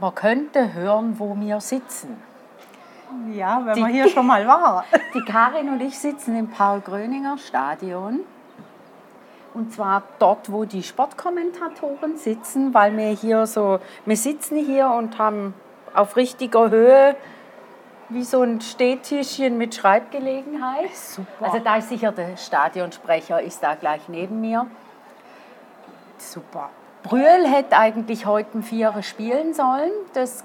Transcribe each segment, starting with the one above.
Man könnte hören, wo wir sitzen. Ja, wenn die, man hier schon mal war. Die Karin und ich sitzen im Paul-Gröninger Stadion. Und zwar dort, wo die Sportkommentatoren sitzen, weil wir hier so, wir sitzen hier und haben auf richtiger Höhe wie so ein Stehtischchen mit Schreibgelegenheit. Super. Also da ist sicher der Stadionsprecher, ist da gleich neben mir. Super. Brühl hätte eigentlich heute um vier spielen sollen. Das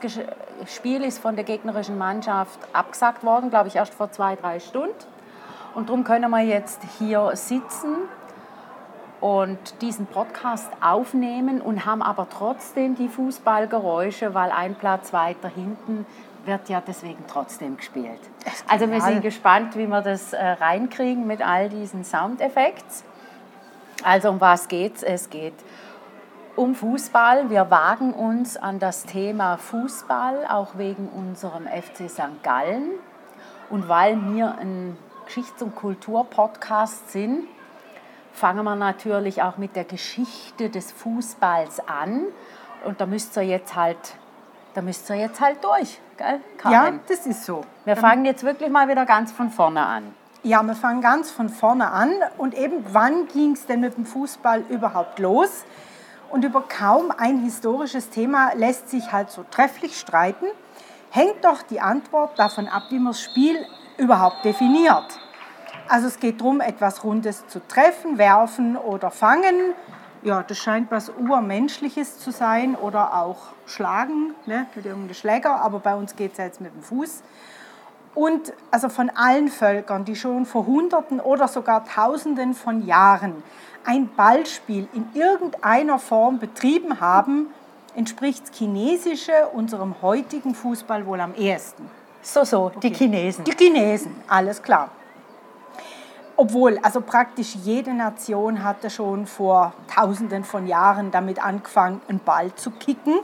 Spiel ist von der gegnerischen Mannschaft abgesagt worden, glaube ich, erst vor zwei, drei Stunden. Und darum können wir jetzt hier sitzen und diesen Podcast aufnehmen und haben aber trotzdem die Fußballgeräusche, weil ein Platz weiter hinten wird ja deswegen trotzdem gespielt. Also wir sind gespannt, wie wir das äh, reinkriegen mit all diesen Soundeffekten. Also um was geht's? Es geht um Fußball. Wir wagen uns an das Thema Fußball, auch wegen unserem FC St. Gallen. Und weil wir ein Geschichts- und Kulturpodcast sind, fangen wir natürlich auch mit der Geschichte des Fußballs an. Und da müsst ihr jetzt halt, da müsst ihr jetzt halt durch, gell, Karin? Ja, das ist so. Wir fangen jetzt wirklich mal wieder ganz von vorne an. Ja, wir fangen ganz von vorne an. Und eben, wann ging es denn mit dem Fußball überhaupt los? Und über kaum ein historisches Thema lässt sich halt so trefflich streiten, hängt doch die Antwort davon ab, wie man das Spiel überhaupt definiert. Also es geht darum, etwas Rundes zu treffen, werfen oder fangen. Ja, das scheint was Urmenschliches zu sein oder auch schlagen ne, mit irgendeinem Schläger, aber bei uns geht es jetzt mit dem Fuß. Und also von allen Völkern, die schon vor Hunderten oder sogar Tausenden von Jahren ein Ballspiel in irgendeiner Form betrieben haben, entspricht das Chinesische unserem heutigen Fußball wohl am ehesten. So, so, die okay. Chinesen. Die Chinesen, alles klar. Obwohl, also praktisch jede Nation hatte schon vor Tausenden von Jahren damit angefangen, einen Ball zu kicken.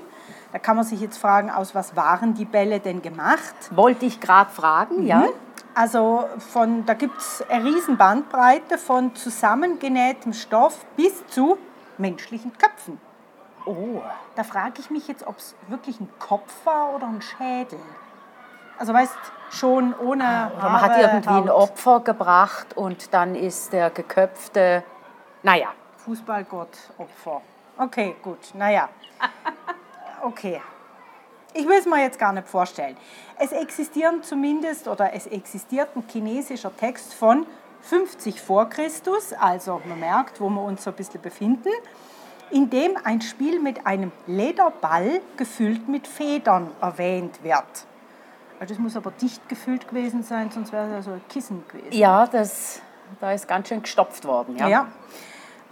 Da kann man sich jetzt fragen, aus was waren die Bälle denn gemacht? Wollte ich gerade fragen, mhm. ja. Also von, da gibt es eine riesen Bandbreite von zusammengenähtem Stoff bis zu menschlichen Köpfen. Oh. Da frage ich mich jetzt, ob es wirklich ein Kopf war oder ein Schädel. Also weißt schon ohne. Ah, oder man Haare, hat irgendwie Haut. ein Opfer gebracht und dann ist der geköpfte, naja. Fußballgott Opfer. Okay, gut, naja. Okay, ich will es mir jetzt gar nicht vorstellen. Es existieren zumindest oder es existiert ein chinesischer Text von 50 vor Christus, also man merkt, wo wir uns so ein bisschen befinden, in dem ein Spiel mit einem Lederball gefüllt mit Federn erwähnt wird. Also das muss aber dicht gefüllt gewesen sein, sonst wäre es also ein Kissen gewesen. Ja, das, da ist ganz schön gestopft worden. Ja. ja.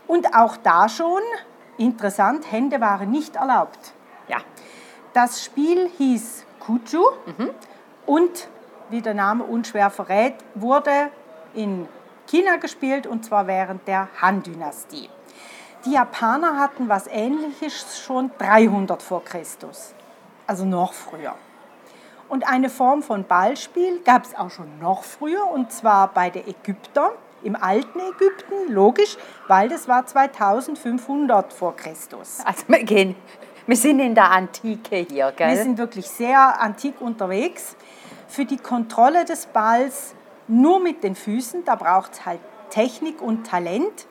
Und auch da schon, interessant, Hände waren nicht erlaubt. Ja. Das Spiel hieß Kuchu mhm. und, wie der Name unschwer verrät, wurde in China gespielt und zwar während der Han-Dynastie. Die Japaner hatten was Ähnliches schon 300 vor Christus, also noch früher. Und eine Form von Ballspiel gab es auch schon noch früher, und zwar bei den Ägyptern, im alten Ägypten, logisch, weil das war 2500 vor Christus. Also wir gehen wir sind in der Antike hier, gell? Wir sind wirklich sehr antik unterwegs. Für die Kontrolle des Balls nur mit den Füßen, da braucht es halt Technik und Talent.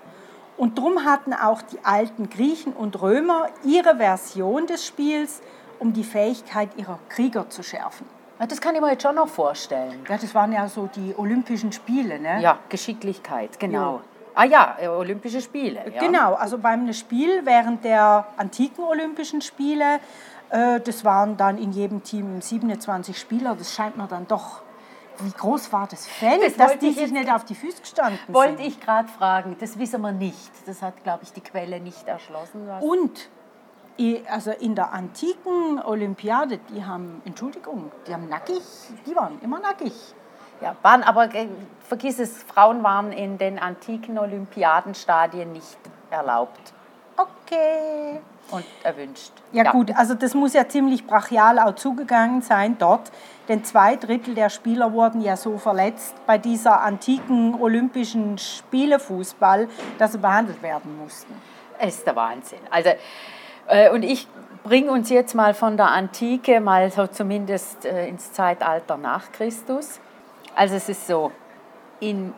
Und darum hatten auch die alten Griechen und Römer ihre Version des Spiels, um die Fähigkeit ihrer Krieger zu schärfen. Das kann ich mir jetzt schon noch vorstellen. Ja, das waren ja so die Olympischen Spiele, ne? Ja, Geschicklichkeit, genau. Ja. Ah ja, äh, Olympische Spiele. Ja. Genau, also beim Spiel während der antiken Olympischen Spiele, äh, das waren dann in jedem Team 27 Spieler, das scheint mir dann doch Wie groß war das Feld, Das dass wollte die ich sich nicht auf die Füße gestanden Wollte sind? ich gerade fragen. Das wissen wir nicht. Das hat, glaube ich, die Quelle nicht erschlossen. Und also in der antiken Olympiade, die haben, Entschuldigung, die haben nackig, die waren immer nackig. Ja, waren aber, äh, vergiss es, Frauen waren in den antiken Olympiadenstadien nicht erlaubt Okay. und erwünscht. Ja, gut, also das muss ja ziemlich brachial auch zugegangen sein dort, denn zwei Drittel der Spieler wurden ja so verletzt bei dieser antiken olympischen Spielefußball, dass sie behandelt werden mussten. Es ist der Wahnsinn. Also, äh, und ich bringe uns jetzt mal von der Antike, mal so zumindest äh, ins Zeitalter nach Christus. Also es ist so, im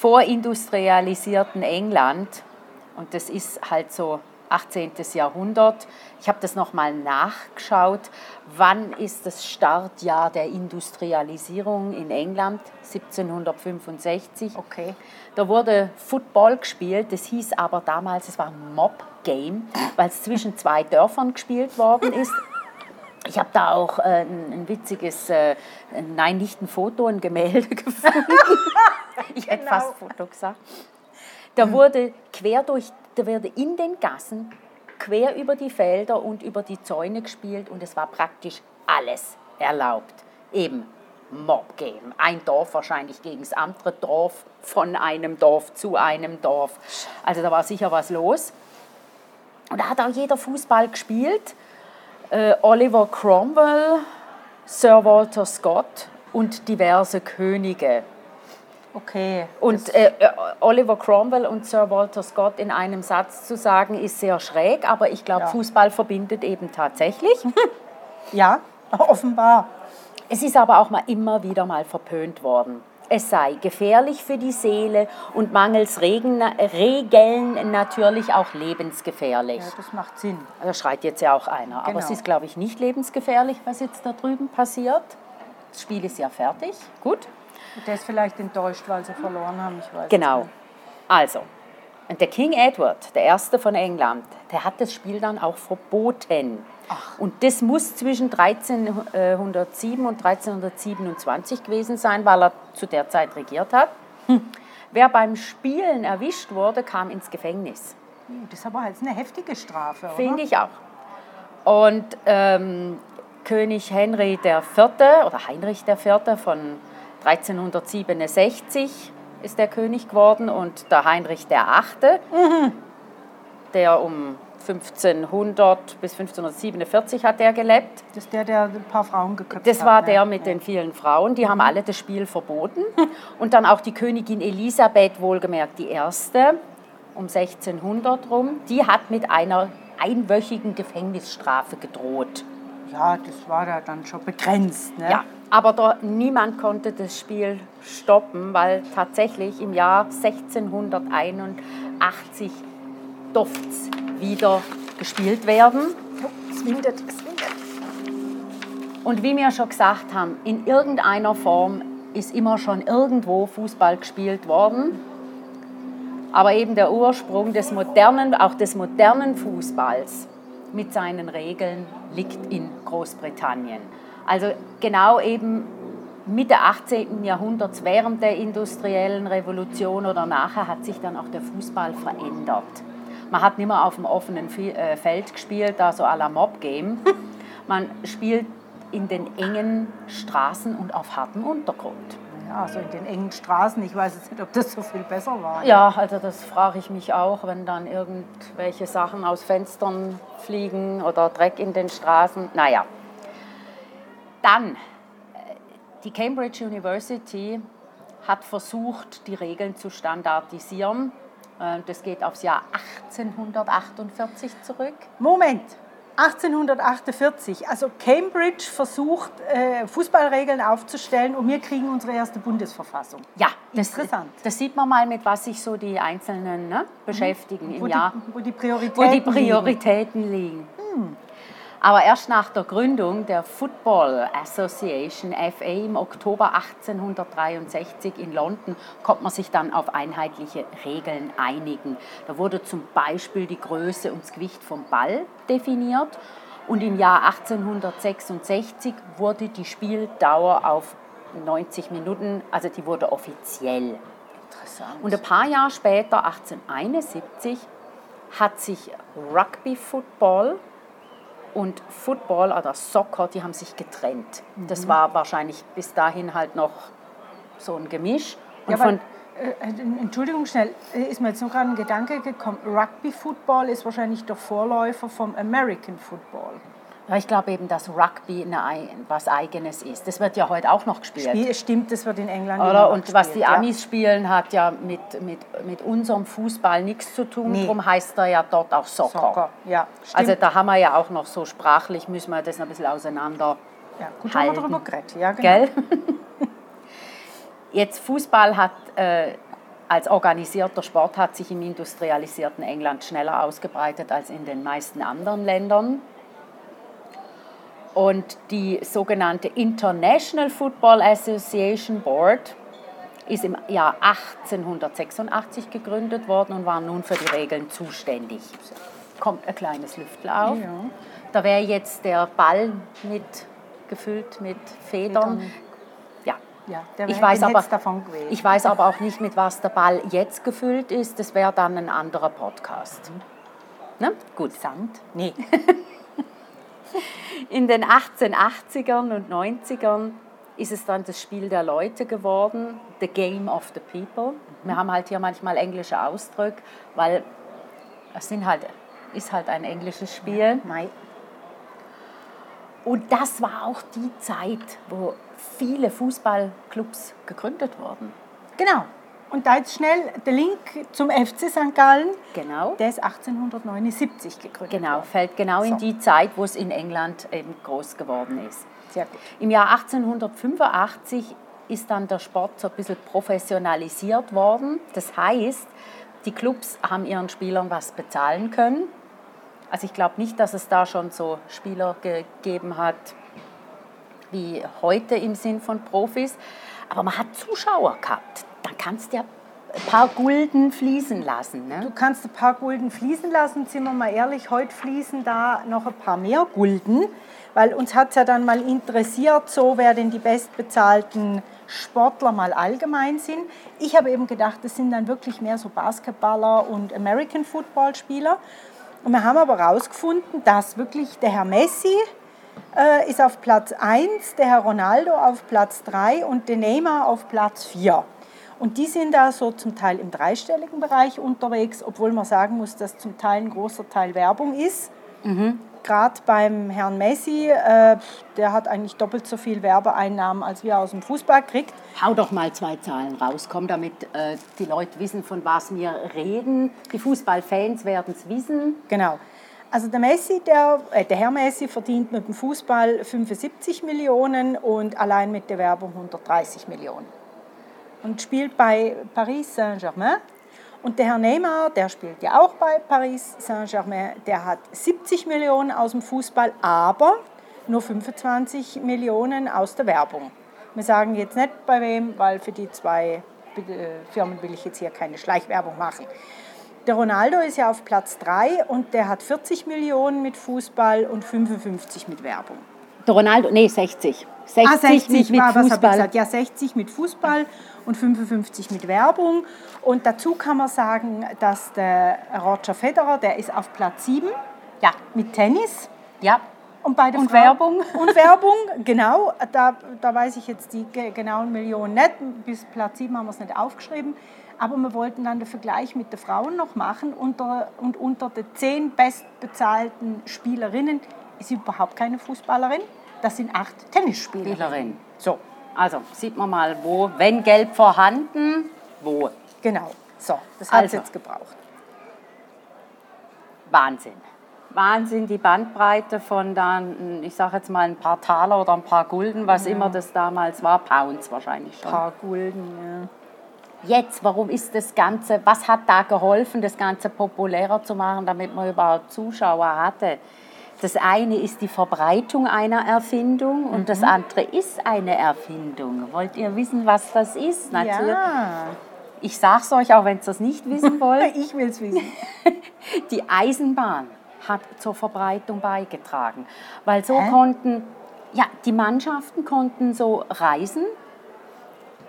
vorindustrialisierten England, und das ist halt so 18. Jahrhundert, ich habe das nochmal nachgeschaut, wann ist das Startjahr der Industrialisierung in England? 1765. Okay. Da wurde Football gespielt, das hieß aber damals, es war ein Mob-Game, weil es zwischen zwei Dörfern gespielt worden ist. Ich habe da auch äh, ein, ein witziges, äh, nein, nicht ein Foto, ein Gemälde gefunden. ich hätte Genau. fast Foto gesagt. Da wurde quer durch, da wurde in den Gassen, quer über die Felder und über die Zäune gespielt und es war praktisch alles erlaubt. Eben Mob-Game. Ein Dorf wahrscheinlich gegen das andere Dorf, von einem Dorf zu einem Dorf. Also da war sicher was los. Und da hat auch jeder Fußball gespielt. Äh, Oliver Cromwell, Sir Walter Scott und diverse Könige. Okay. Und äh, äh, Oliver Cromwell und Sir Walter Scott in einem Satz zu sagen, ist sehr schräg, aber ich glaube, Ja. Fußball verbindet eben tatsächlich. Ja, offenbar. Es ist aber auch mal immer wieder mal verpönt worden. Es sei gefährlich für die Seele und mangels Regen, Regeln natürlich auch lebensgefährlich. Ja, das macht Sinn. Da schreit jetzt ja auch einer. Aber Genau. es ist, glaube ich, nicht lebensgefährlich, was jetzt da drüben passiert. Das Spiel ist ja fertig. Gut. Der ist vielleicht enttäuscht, weil sie verloren haben, ich weiß Genau. Also, und der King Edward, der Erste von England, der hat das Spiel dann auch verboten. Und das muss zwischen 1307 und 1327 gewesen sein, weil er zu der Zeit regiert hat. Wer beim Spielen erwischt wurde, kam ins Gefängnis. Uh, Das ist aber jetzt eine heftige Strafe, oder? Finde ich auch. Und ähm, König Henry IV. oder Heinrich IV. von 1367 ist der König geworden und der Heinrich VIII., der um 1500 bis 1547 hat er gelebt. Das ist der, der ein paar Frauen geköpft Das hat. war ne? der mit den vielen Frauen, die haben alle das Spiel verboten. Und dann auch die Königin Elisabeth, wohlgemerkt die erste, um 1600 rum, die hat mit einer einwöchigen Gefängnisstrafe gedroht. Ja, das war da dann schon begrenzt. Ne? Ja, aber da, niemand konnte das Spiel stoppen, weil tatsächlich im Jahr 1681 durfte wieder gespielt werden. Es windet, es windet. Und wie wir schon gesagt haben, in irgendeiner Form ist immer schon irgendwo Fußball gespielt worden. Aber eben der Ursprung des modernen, auch des modernen Fußballs mit seinen Regeln liegt in Großbritannien. Also genau eben Mitte 18. Jahrhunderts, während der industriellen Revolution oder nachher, hat sich dann auch der Fußball verändert. Man hat nicht mehr auf dem offenen äh, Feld gespielt, da so à la Mob-Game. Man spielt in den engen Straßen und auf hartem Untergrund. Ja, so in den engen Straßen. Ich weiß jetzt nicht, ob das so viel besser war. Ja, also das frage ich mich auch, wenn dann irgendwelche Sachen aus Fenstern fliegen oder Dreck in den Straßen. Naja. Dann, äh, die Cambridge University hat versucht, die Regeln zu standardisieren. Äh, Das geht aufs Jahr 1848 zurück. Moment. 1848, also Cambridge versucht, äh, Fußballregeln aufzustellen und wir kriegen unsere erste Bundesverfassung. Ja, das, Interessant. das sieht man mal, mit was sich so die Einzelnen ne, beschäftigen Wo im Jahr. die, wo die Prioritäten wo die liegen. Prioritäten liegen. Aber erst nach der Gründung der Football Association FA im Oktober 1863 in London konnte man sich dann auf einheitliche Regeln einigen. Da wurde zum Beispiel die Größe und das Gewicht vom Ball definiert und im Jahr 1866 wurde die Spieldauer auf 90 Minuten, also die wurde offiziell. Interessant. Und ein paar Jahre später, 1871, hat sich Rugby Football und Football oder Soccer, die haben sich getrennt. Das war wahrscheinlich bis dahin halt noch so ein Gemisch. Und Ja, von, weil, äh, Entschuldigung schnell, äh, ist mir jetzt noch gerade ein Gedanke gekommen. Rugby Football ist wahrscheinlich der Vorläufer vom American Football. Ja, ich glaube eben, dass Rugby eine, ei- was Eigenes ist. Das wird ja heute auch noch gespielt. Spiel, stimmt, das wird in England Oder? Und was die gespielt, ja. Amis spielen, hat ja mit, mit, mit unserem Fußball nichts zu tun. Nee. Darum heißt er ja dort auch Soccer. Soccer, ja, stimmt. Also da haben wir ja auch noch so sprachlich, müssen wir das ein bisschen auseinander. ja, gut, haben wir halten. darüber geredet. Ja, genau. Gell? Jetzt Fußball hat äh, als organisierter Sport hat sich im industrialisierten England schneller ausgebreitet als in den meisten anderen Ländern. Und die sogenannte International Football Association Board ist im Jahr 1886 gegründet worden und war nun für die Regeln zuständig. Kommt ein kleines Lüftel auf. Ja. Da wäre jetzt der Ball mit gefüllt mit Federn. Federn. Ja. Ja, der ich, weiß aber, ich weiß aber auch nicht, mit was der Ball jetzt gefüllt ist. Das wäre dann ein anderer Podcast. Ne? Gut. Sand? Nee. In den 1880ern und 90ern ist es dann das Spiel der Leute geworden, the game of the people. Wir haben halt hier manchmal englische Ausdrücke, weil es sind halt, ist halt ein englisches Spiel. Und das war auch die Zeit, wo viele Fußballclubs gegründet wurden. Genau. Und da jetzt schnell der Link zum FC St. Gallen. Genau. Der ist 1879 gegründet. Genau, worden. fällt genau in So. die Zeit, wo es in England eben groß geworden ist. Sehr gut. Im Jahr 1885 ist dann der Sport so ein bisschen professionalisiert worden. Das heißt, die Clubs haben ihren Spielern was bezahlen können. Also ich glaube nicht, dass es da schon so Spieler gegeben hat wie heute im Sinn von Profis. Aber man hat Zuschauer gehabt. Dann kannst du ja ein paar Gulden fließen lassen. Du Ne? kannst ein paar Gulden fließen lassen, sind wir mal ehrlich, heute fließen da noch ein paar mehr Gulden, weil uns hat es ja dann mal interessiert, so wer denn die bestbezahlten Sportler mal allgemein sind. Ich habe eben gedacht, das sind dann wirklich mehr so Basketballer und American Football Spieler. Und wir haben aber herausgefunden, dass wirklich der Herr Messi äh, ist auf Platz 1, der Herr Ronaldo auf Platz 3 und der Neymar auf Platz 4. Und die sind da so zum Teil im dreistelligen Bereich unterwegs, obwohl man sagen muss, dass zum Teil ein großer Teil Werbung ist. Gerade beim Herrn Messi, äh, der hat eigentlich doppelt so viel Werbeeinnahmen, als wir aus dem Fußball kriegt. Hau doch mal zwei Zahlen raus, komm, damit äh, die Leute wissen, von was wir reden. Die Fußballfans werden es wissen. Genau. Also der Messi, der, äh, der Herr Messi verdient mit dem Fußball 75 Millionen und allein mit der Werbung 130 Millionen. Und spielt bei Paris Saint-Germain. Und der Herr Neymar, der spielt ja auch bei Paris Saint-Germain, der hat 70 Millionen aus dem Fußball, aber nur 25 Millionen aus der Werbung. Wir sagen jetzt nicht bei wem, weil für die zwei Firmen will ich jetzt hier keine Schleichwerbung machen. Der Ronaldo ist ja auf Platz 3 und der hat 40 Millionen mit Fußball und 55 mit Werbung. Der Ronaldo, nee, 60. 60, Ah, 60 mit, mit war, ich Fußball. gesagt? Ja, 60 mit Fußball und 55 mit Werbung. Und dazu kann man sagen, dass der Roger Federer, der ist auf Platz 7 Ja, mit Tennis. ja. Und, bei der Und Werbung? Und Werbung, genau. Da, da weiß ich jetzt die ge- genauen Millionen nicht. Bis Platz 7 haben wir es nicht aufgeschrieben. Aber wir wollten dann den Vergleich mit den Frauen noch machen. Unter, und unter den zehn bestbezahlten Spielerinnen ist überhaupt keine Fußballerin. Das sind acht Tennisspielerinnen. Spielerin. So, Also, sieht man mal, wo, wenn Geld vorhanden, wo. genau. So, das hat es Also. jetzt gebraucht. Wahnsinn. Wahnsinn, die Bandbreite von dann, ich sage jetzt mal ein paar Taler oder ein paar Gulden, was immer das damals war, Pounds wahrscheinlich schon. Ein paar Gulden, Jetzt, warum ist das Ganze, was hat da geholfen, das Ganze populärer zu machen, damit man überhaupt Zuschauer hatte? Das eine ist die Verbreitung einer Erfindung und das andere ist eine Erfindung. Wollt ihr wissen, was das ist? Natürlich. Ja, Ich sage es euch, auch wenn ihr es nicht wissen wollt. ich will es wissen. Die Eisenbahn hat zur Verbreitung beigetragen, weil so Hä? konnten ja die Mannschaften konnten so reisen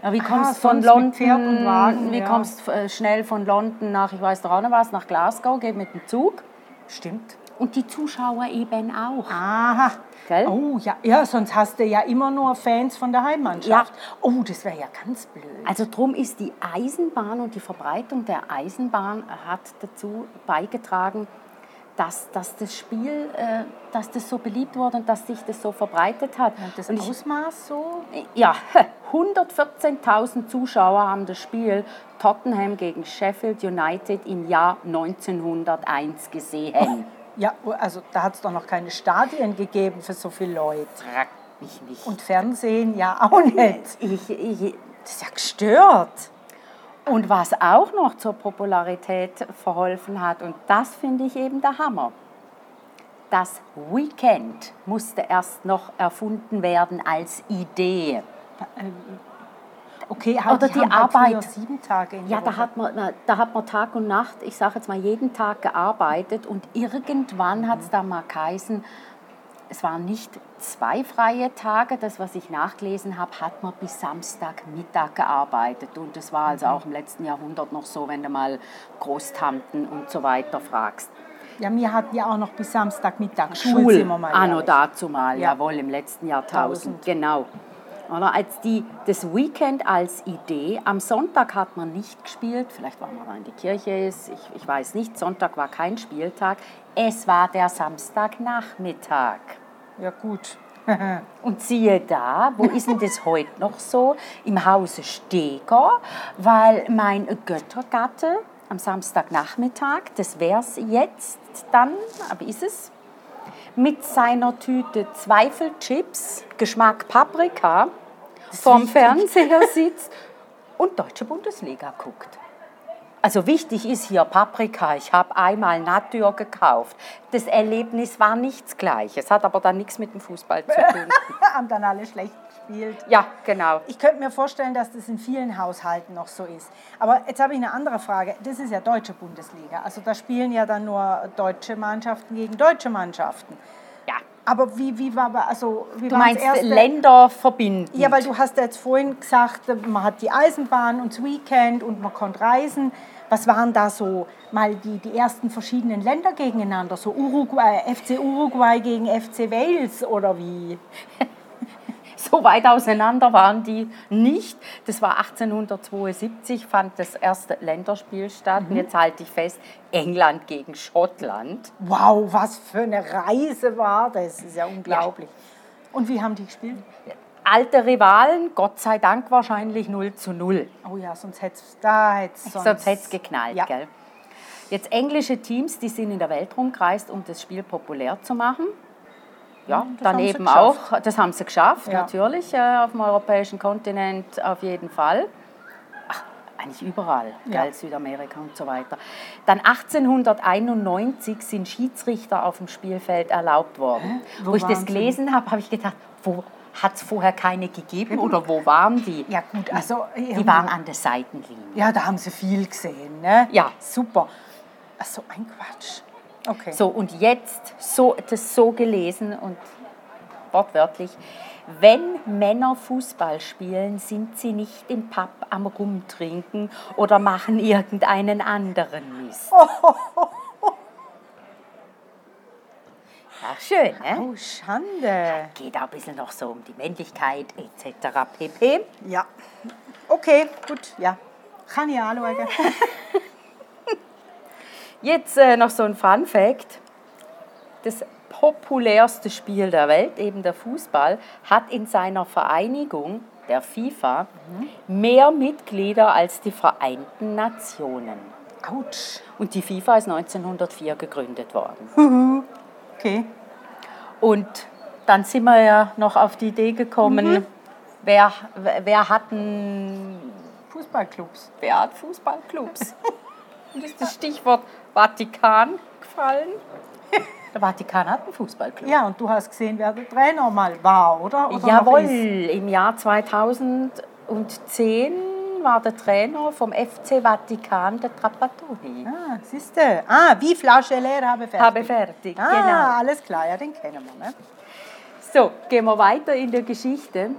Ja, wie Ah, kommst du von London, Wagen, wie ja. kommst äh, schnell von London nach, ich weiß doch auch noch was, nach Glasgow, geht mit dem Zug. Stimmt. Und die Zuschauer eben auch. Aha. Gell? Oh ja, ja, sonst hast du ja immer nur Fans von der Heimmannschaft. Oh, das wäre ja ganz blöd. Also drum ist die Eisenbahn und die Verbreitung der Eisenbahn hat dazu beigetragen, dass, dass das Spiel, äh, dass das so beliebt wurde und dass sich das so verbreitet hat. Und das Und ich- Ausmaß so? Ja, 114.000 Zuschauer haben das Spiel Tottenham gegen Sheffield United im Jahr 1901 gesehen. Ja, also da hat es doch noch keine Stadien gegeben für so viele Leute. Frag mich nicht. Und Fernsehen ja auch nicht. ich, ich, Das ist ja gestört. und was auch noch zur Popularität verholfen hat, und das finde ich eben der Hammer, das Weekend musste erst noch erfunden werden als Idee. Okay, Oder die die Arbeit. früher sieben Tage in der Ja, da Woche. hat, man, na, da hat man Tag und Nacht, ich sage jetzt mal jeden Tag gearbeitet und irgendwann hat es da mal geheißen, es waren nicht zwei freie Tage, das, was ich nachgelesen habe, hat man bis Samstagmittag gearbeitet. Und das war also auch im letzten Jahrhundert noch so, wenn du mal Großtanten und so weiter fragst. Ja, wir hatten ja auch noch bis Samstagmittag Schul, wir mal anno ehrlich. dazu mal, Ja. jawohl, im letzten Jahrtausend, Tausend. genau. Oder? Als die, das Weekend als Idee, am Sonntag hat man nicht gespielt, vielleicht weil man in die Kirche. Ist, ich, ich weiß nicht, Sonntag war kein Spieltag, es war der Samstagnachmittag. Ja, gut. Und siehe da, wo ist denn das heute noch so? Im Hause Steger, weil mein Göttergatte am Samstagnachmittag, das wär's jetzt dann, aber ist es, mit seiner Tüte Zweifelchips, Geschmack Paprika, vorm Fernseher sitzt und Deutsche Bundesliga guckt. Also wichtig ist hier Paprika. Ich habe einmal Natur gekauft. Das Erlebnis war nichts Gleiches, hat aber dann nichts mit dem Fußball zu tun. Haben dann alle schlecht gespielt. Ja, genau. Ich könnte mir vorstellen, dass das in vielen Haushalten noch so ist. Aber jetzt habe ich eine andere Frage. Das ist ja deutsche Bundesliga. Also da spielen ja dann nur deutsche Mannschaften gegen deutsche Mannschaften. Aber wie, wie war also wie Du meinst? Länder verbinden. Ja, weil du hast ja jetzt vorhin gesagt, man hat die Eisenbahn und das Weekend und man konnte reisen. Was waren da so mal die, die ersten verschiedenen Länder gegeneinander? So Uruguay, FC Uruguay gegen FC Wales oder wie? So weit auseinander waren die nicht. Das war 1872, fand das erste Länderspiel statt. Und jetzt halte ich fest, England gegen Schottland. Wow, was für eine Reise war das. Das ist ja unglaublich. Und wie haben die gespielt? Alte Rivalen, Gott sei Dank wahrscheinlich 0 zu 0. Oh ja, sonst hätte es da hätt's sonst, Sonst geknallt, Ja. gell? Jetzt englische Teams, die sind in der Welt rumgereist, um das Spiel populär zu machen. Ja, das dann haben sie eben geschafft. auch, das haben sie geschafft, Ja. natürlich, äh, auf dem europäischen Kontinent auf jeden Fall. Ach, eigentlich überall, Ja. gell, Südamerika und so weiter. Dann 1891 sind Schiedsrichter auf dem Spielfeld erlaubt worden. Wo Wo, ich das sie? gelesen habe, habe ich gedacht, wo hat es vorher keine gegeben oder wo waren die? Ja gut, also Die waren an der Seitenlinie. ja, da haben sie viel gesehen, ne? Ja. super. Ach so ein Quatsch. Okay. So, und jetzt so, das so gelesen und wortwörtlich. Wenn Männer Fußball spielen, sind sie nicht im Pub am Rumtrinken oder machen irgendeinen anderen Mist. Ja, schön, ne? Oh, Schande. Geht auch ein bisschen noch so um die Männlichkeit etc. pp. Ja. Okay, gut, ja. Kann ich anschauen. Jetzt äh, noch so ein Fun Fact. Das populärste Spiel der Welt, eben der Fußball, hat in seiner Vereinigung, der FIFA, mehr Mitglieder als die Vereinten Nationen. Autsch. Und die FIFA ist 1904 gegründet worden. Okay. Und dann sind wir ja noch auf die Idee gekommen, wer, wer hat einen Fußballclubs. Wer hat Fußballclubs? Und ist das Stichwort Vatikan gefallen? Der Vatikan hat einen Fußballclub. Ja, und du hast gesehen, wer der Trainer mal war, oder? oder Jawohl, im Jahr 2010 war der Trainer vom FC Vatikan der Trapattoni. Ah, siehste. Ah, wie Flasche leer habe fertig. Habe fertig, Ah, genau. alles klar, ja, den kennen wir. Ne? So, gehen wir weiter in der Geschichte.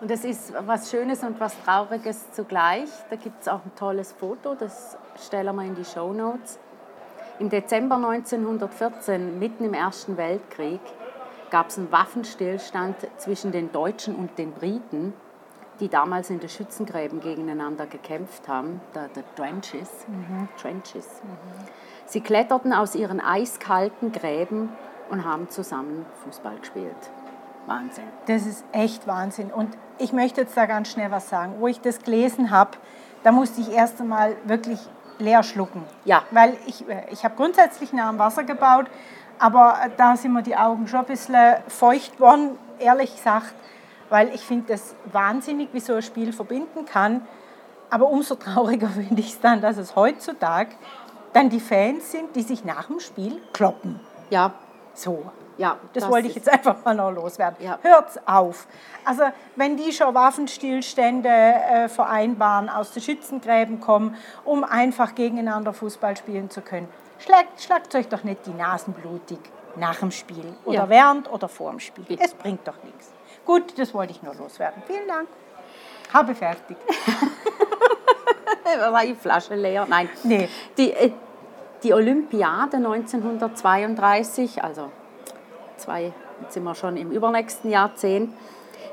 Und das ist was Schönes und was Trauriges zugleich. Da gibt es auch ein tolles Foto, das stellen wir in die Show Notes. Im Dezember 1914, mitten im Ersten Weltkrieg, gab es einen Waffenstillstand zwischen den Deutschen und den Briten, die damals in den Schützengräben gegeneinander gekämpft haben, der, der Trenches. Mhm. Trenches. Mhm. Sie kletterten aus ihren eiskalten Gräben und haben zusammen Fußball gespielt. Wahnsinn. Das ist echt Wahnsinn. Und ich möchte jetzt da ganz schnell was sagen. Wo ich das gelesen habe, da musste ich erst einmal wirklich leer schlucken. Ja. Weil ich, äh, ich habe grundsätzlich nah am Wasser gebaut, aber äh, da sind mir die Augen schon ein bisschen feucht worden, ehrlich gesagt, weil ich finde das wahnsinnig, wie so ein Spiel verbinden kann. Aber umso trauriger finde ich es dann, dass es heutzutage dann die Fans sind, die sich nach dem Spiel kloppen. Ja. So. Ja, das, das wollte ich jetzt einfach mal noch loswerden. Ja. Hört's auf. Also wenn die schon Waffenstillstände äh, vereinbaren, aus den Schützengräben kommen, um einfach gegeneinander Fußball spielen zu können, schlagt, schlagt euch doch nicht die Nasen blutig nach dem Spiel oder ja. während oder vor dem Spiel. Es bringt doch nichts. Gut, das wollte ich nur loswerden. Vielen Dank. Habe fertig. War die Flasche leer? Nein. Nee. Die, äh, die Olympiade 1932, also zwei, jetzt sind wir schon im übernächsten Jahrzehnt,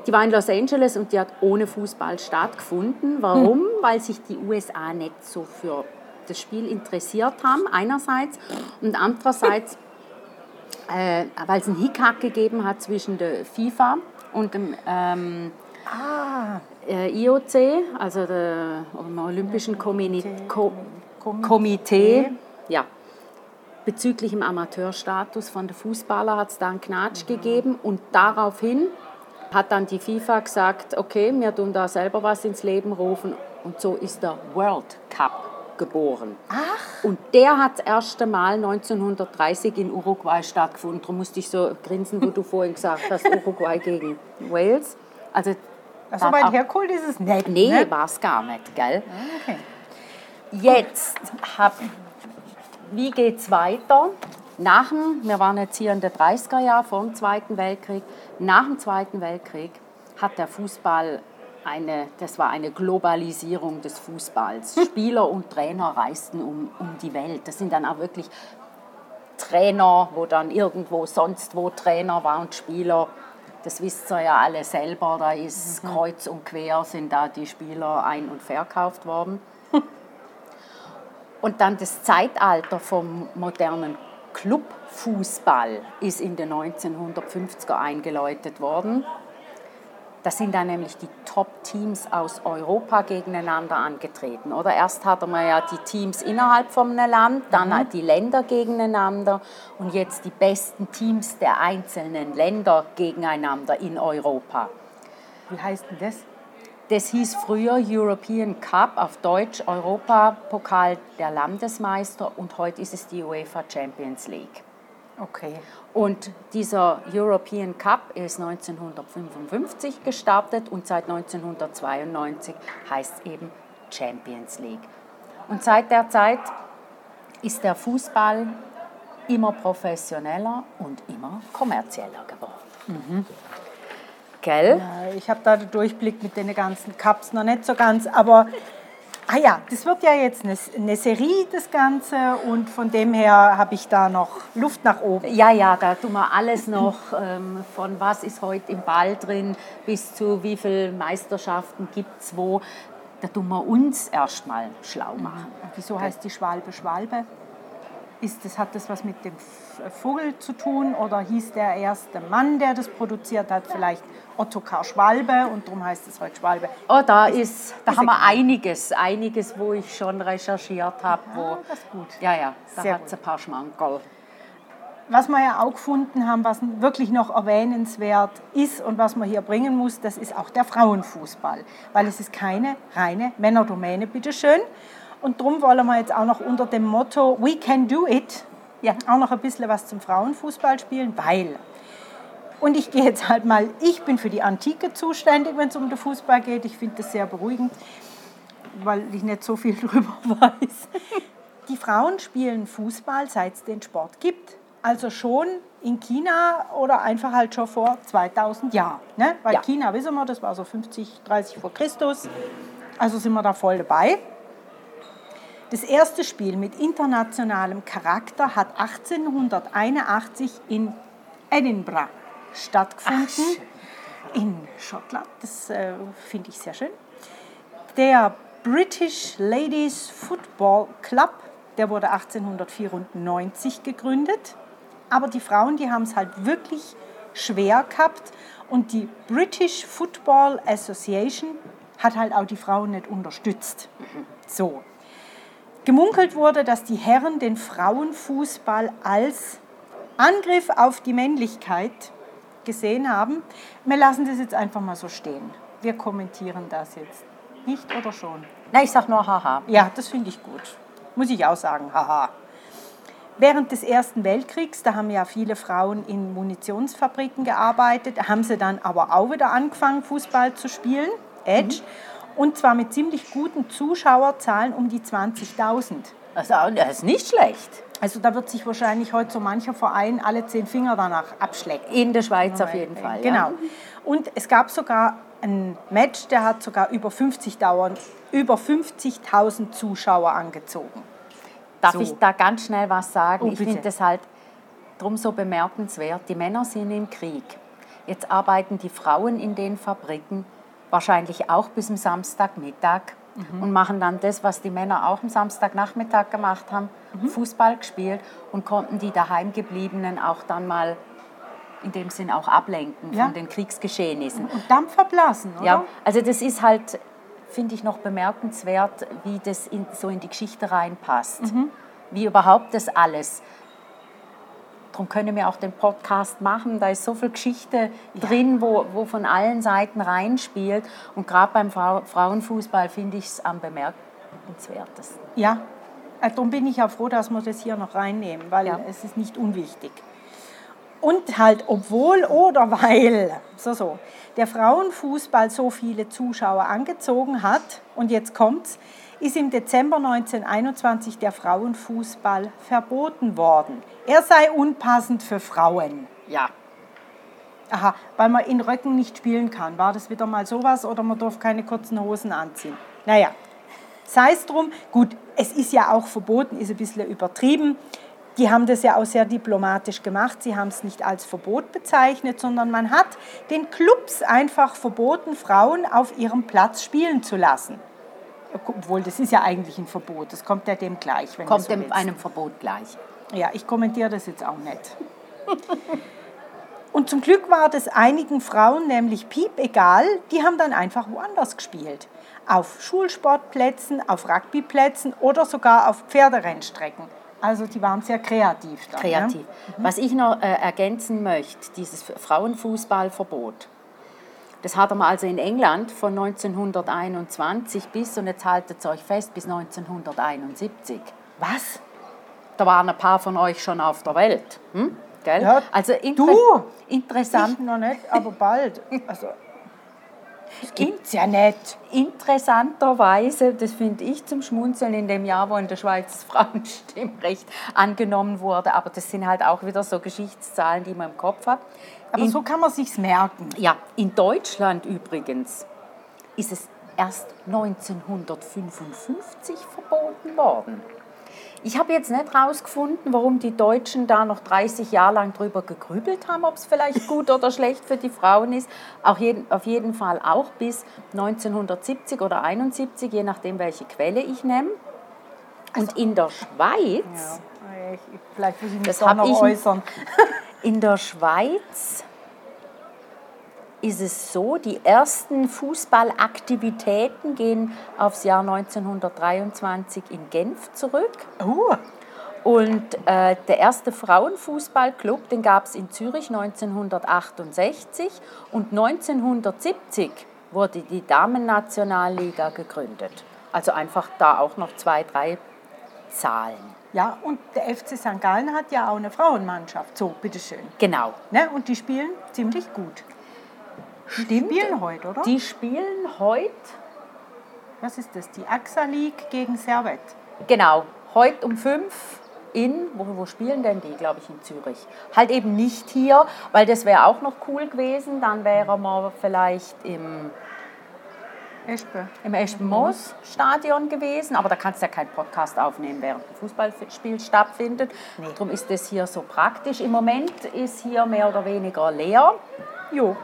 die war in Los Angeles und die hat ohne Fußball stattgefunden. Warum? Hm. Weil sich die USA nicht so für das Spiel interessiert haben, einerseits, und andererseits, äh, weil es einen Hickhack gegeben hat zwischen der FIFA und dem ähm, ah. äh, IOC, also dem Olympischen Komitee, Komitee ja, bezüglich dem Amateurstatus von der Fußballer hat es da einen Knatsch mhm. gegeben und daraufhin hat dann die FIFA gesagt, okay, wir tun da selber was ins Leben rufen und so ist der World Cup geboren. Ach. Und der hat das erste Mal 1930 in Uruguay stattgefunden. Darum musste ich so grinsen, wo du vorhin gesagt hast, Uruguay gegen Wales. Also, so weit hergeholt ist es nicht. Nee, ne? war es gar nicht, gell? Ah, okay. Jetzt habe wie geht es weiter? Nach dem, wir waren jetzt hier in den 30er Jahren vor dem Zweiten Weltkrieg, nach dem Zweiten Weltkrieg hat der Fußball eine, das war eine Globalisierung des Fußballs. Spieler und Trainer reisten um, um die Welt. Das sind dann auch wirklich Trainer, wo dann irgendwo sonst wo Trainer war und Spieler. Das wisst ihr ja alle selber, da ist mhm. kreuz und quer sind da die Spieler ein- und verkauft worden. Und dann das Zeitalter vom modernen Clubfußball ist in den 1950er eingeläutet worden. Da sind dann nämlich die Top-Teams aus Europa gegeneinander angetreten. Oder erst hatten wir ja die Teams innerhalb von einem Land, dann mhm. die Länder gegeneinander und jetzt die besten Teams der einzelnen Länder gegeneinander in Europa. Wie heißt denn das? Das hieß früher European Cup, auf Deutsch Europapokal der Landesmeister und heute ist es die UEFA Champions League. Okay. Und dieser European Cup ist 1955 gestartet und seit 1992 heißt es eben Champions League. Und seit der Zeit ist der Fußball immer professioneller und immer kommerzieller geworden. Mhm. Gell? Ja, ich habe da den Durchblick mit den ganzen Cups noch nicht so ganz, aber ah ja, das wird ja jetzt eine, eine Serie, das Ganze, und von dem her habe ich da noch Luft nach oben. Ja, ja, da tun wir alles noch, ähm, von was ist heute im Ball drin, bis zu wie viele Meisterschaften gibt es wo. Da tun wir uns erstmal schlau machen. Mhm. Wieso heißt die Schwalbe Schwalbe? Ist das, hat das was mit dem Vogel zu tun oder hieß der erste Mann, der das produziert hat, vielleicht Ottokar Schwalbe und darum heißt es heute Schwalbe? Oh, da ist, da haben wir einiges, einiges, wo ich schon recherchiert habe. Wo, ah, das ist gut. Ja, ja, da hat es ein paar Schmankerl. Was wir ja auch gefunden haben, was wirklich noch erwähnenswert ist und was man hier bringen muss, das ist auch der Frauenfußball. Weil es ist keine reine Männerdomäne, bitteschön. Und darum wollen wir jetzt auch noch unter dem Motto We can do it ja, auch noch ein bisschen was zum Frauenfußball spielen, weil. Und ich gehe jetzt halt mal, ich bin für die Antike zuständig, wenn es um den Fußball geht. Ich finde das sehr beruhigend, weil ich nicht so viel darüber weiß. Die Frauen spielen Fußball, seit es den Sport gibt. Also schon in China oder einfach halt schon vor 2000 Jahren. Ne? Weil Ja. China, wissen wir, das war so 50, 30 vor Christus. Also sind wir da voll dabei. Das erste Spiel mit internationalem Charakter hat 1881 in Edinburgh stattgefunden. in Schottland. Das äh, finde ich sehr schön. Der British Ladies Football Club, der wurde 1894 gegründet. Aber die Frauen, die haben es halt wirklich schwer gehabt. Und die British Football Association hat halt auch die Frauen nicht unterstützt. So. Gemunkelt wurde, dass die Herren den Frauenfußball als Angriff auf die Männlichkeit gesehen haben. Wir lassen das jetzt einfach mal so stehen. Wir kommentieren das jetzt. Nicht oder schon? Na, ich sag nur haha. Ja, das finde ich gut. Muss ich auch sagen, haha. Während des Ersten Weltkriegs, da haben ja viele Frauen in Munitionsfabriken gearbeitet, haben sie dann aber auch wieder angefangen, Fußball zu spielen, Edge, und zwar mit ziemlich guten Zuschauerzahlen um die 20.000. Also, das ist nicht schlecht. Also da wird sich wahrscheinlich heute so mancher Verein alle zehn Finger danach abschlecken. In der Schweiz auf jeden Fall. Genau. Ja. Und es gab sogar ein Match, der hat sogar über 50 dauern, über 50.000 Zuschauer angezogen. Darf So. ich da ganz schnell was sagen? Oh, ich finde das halt drum so bemerkenswert. Die Männer sind im Krieg. Jetzt arbeiten die Frauen in den Fabriken wahrscheinlich auch bis zum Samstagmittag Mhm. und machen dann das, was die Männer auch am Samstagnachmittag gemacht haben, Mhm. Fußball gespielt und konnten die daheimgebliebenen auch dann mal in dem Sinn auch ablenken Ja. von den Kriegsgeschehnissen. Und Dampf verblasen, oder? Ja, also das ist halt, finde ich, noch bemerkenswert, wie das in, so in die Geschichte reinpasst. Wie überhaupt das alles. Darum können wir auch den Podcast machen. Da ist so viel Geschichte drin, wo, wo von allen Seiten reinspielt. Und gerade beim Frau, Frauenfußball finde ich es am bemerkenswertesten. Ja, äh, darum bin ich auch froh, dass wir das hier noch reinnehmen, weil Ja. es ist nicht unwichtig. Und halt, obwohl oder weil, so, so, der Frauenfußball so viele Zuschauer angezogen hat, und jetzt kommt's, ist im Dezember 1921 der Frauenfußball verboten worden. Er sei unpassend für Frauen. Ja. Aha, weil man in Röcken nicht spielen kann. War das wieder mal sowas oder man darf keine kurzen Hosen anziehen? Naja, sei es drum. Gut, es ist ja auch verboten, ist ein bisschen übertrieben. Die haben das ja auch sehr diplomatisch gemacht. Sie haben es nicht als Verbot bezeichnet, sondern man hat den Clubs einfach verboten, Frauen auf ihrem Platz spielen zu lassen. Obwohl, das ist ja eigentlich ein Verbot. Das kommt ja dem gleich. Kommt so dem willst. einem Verbot gleich. Ja, ich kommentiere das jetzt auch nicht. Und zum Glück war das einigen Frauen nämlich piep egal, die haben dann einfach woanders gespielt. Auf Schulsportplätzen, auf Rugbyplätzen oder sogar auf Pferderennstrecken. Also die waren sehr kreativ. Dann, Kreativ. Ne? Was ich noch äh, ergänzen möchte, dieses Frauenfußballverbot, das hat man also in England von 1921 bis, und jetzt haltet es euch fest, bis 1971. Was? Da waren ein paar von euch schon auf der Welt. Hm? Gell? Ja, also inter du. interessant, Ich noch nicht, aber bald. Also, das gibt's ja nicht. interessanterweise, das finde ich zum Schmunzeln in dem Jahr, wo in der Schweiz das Frauenstimmrecht angenommen wurde, aber das sind halt auch wieder so Geschichtszahlen, die man im Kopf hat. Aber in, so kann man sich's merken. Ja, in Deutschland übrigens ist es erst 1955 verboten worden. Ich habe jetzt nicht herausgefunden, warum die Deutschen da noch 30 Jahre lang drüber gegrübelt haben, ob es vielleicht gut oder schlecht für die Frauen ist. Auch jeden, auf jeden Fall auch bis 1970 oder 71, je nachdem, welche Quelle ich nehme. Und in der Schweiz Ja, ich, vielleicht muss ich mich Das noch ich- äußern. In der Schweiz ist es so, die ersten Fußballaktivitäten gehen aufs Jahr 1923 in Genf zurück. Oh, Und äh, der erste Frauenfußballclub, den gab es in Zürich 1968 und 1970 wurde die Damen-Nationalliga gegründet. Also einfach da auch noch zwei, drei Zahlen. Ja, und der FC St. Gallen hat ja auch eine Frauenmannschaft. So, bitteschön. Genau. Ne? Und die spielen ziemlich gut. Stimmt. Die spielen heute, oder? Die spielen heute Was ist das? Die AXA League gegen Servet. Genau, heute um fünf in, wo, wo spielen denn die, glaube ich, in Zürich? Halt eben nicht hier, weil das wäre auch noch cool gewesen. Dann wäre man vielleicht im Espe. im Espen-Moos-Stadion gewesen, aber da kannst du ja keinen Podcast aufnehmen, während ein Fußballspiel stattfindet. Nee. Darum ist das hier so praktisch. Im Moment ist hier mehr oder weniger leer. Jo.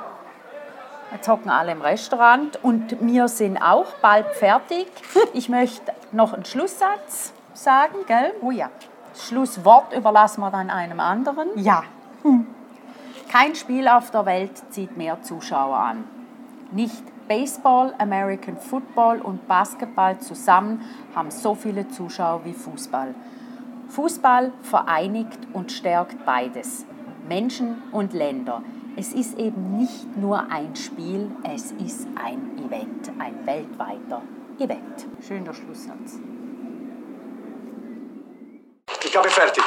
Jetzt hocken alle im Restaurant und wir sind auch bald fertig. Ich möchte noch einen Schlusssatz sagen, gell? Oh ja. Das Schlusswort überlassen wir dann einem anderen. Ja. Kein Spiel auf der Welt zieht mehr Zuschauer an. Nicht Baseball, American Football und Basketball zusammen haben so viele Zuschauer wie Fußball. Fußball vereinigt und stärkt beides, Menschen und Länder. Es ist eben nicht nur ein Spiel, es ist ein Event, ein weltweiter Event. Schöner Schlusssatz. Ich habe fertig.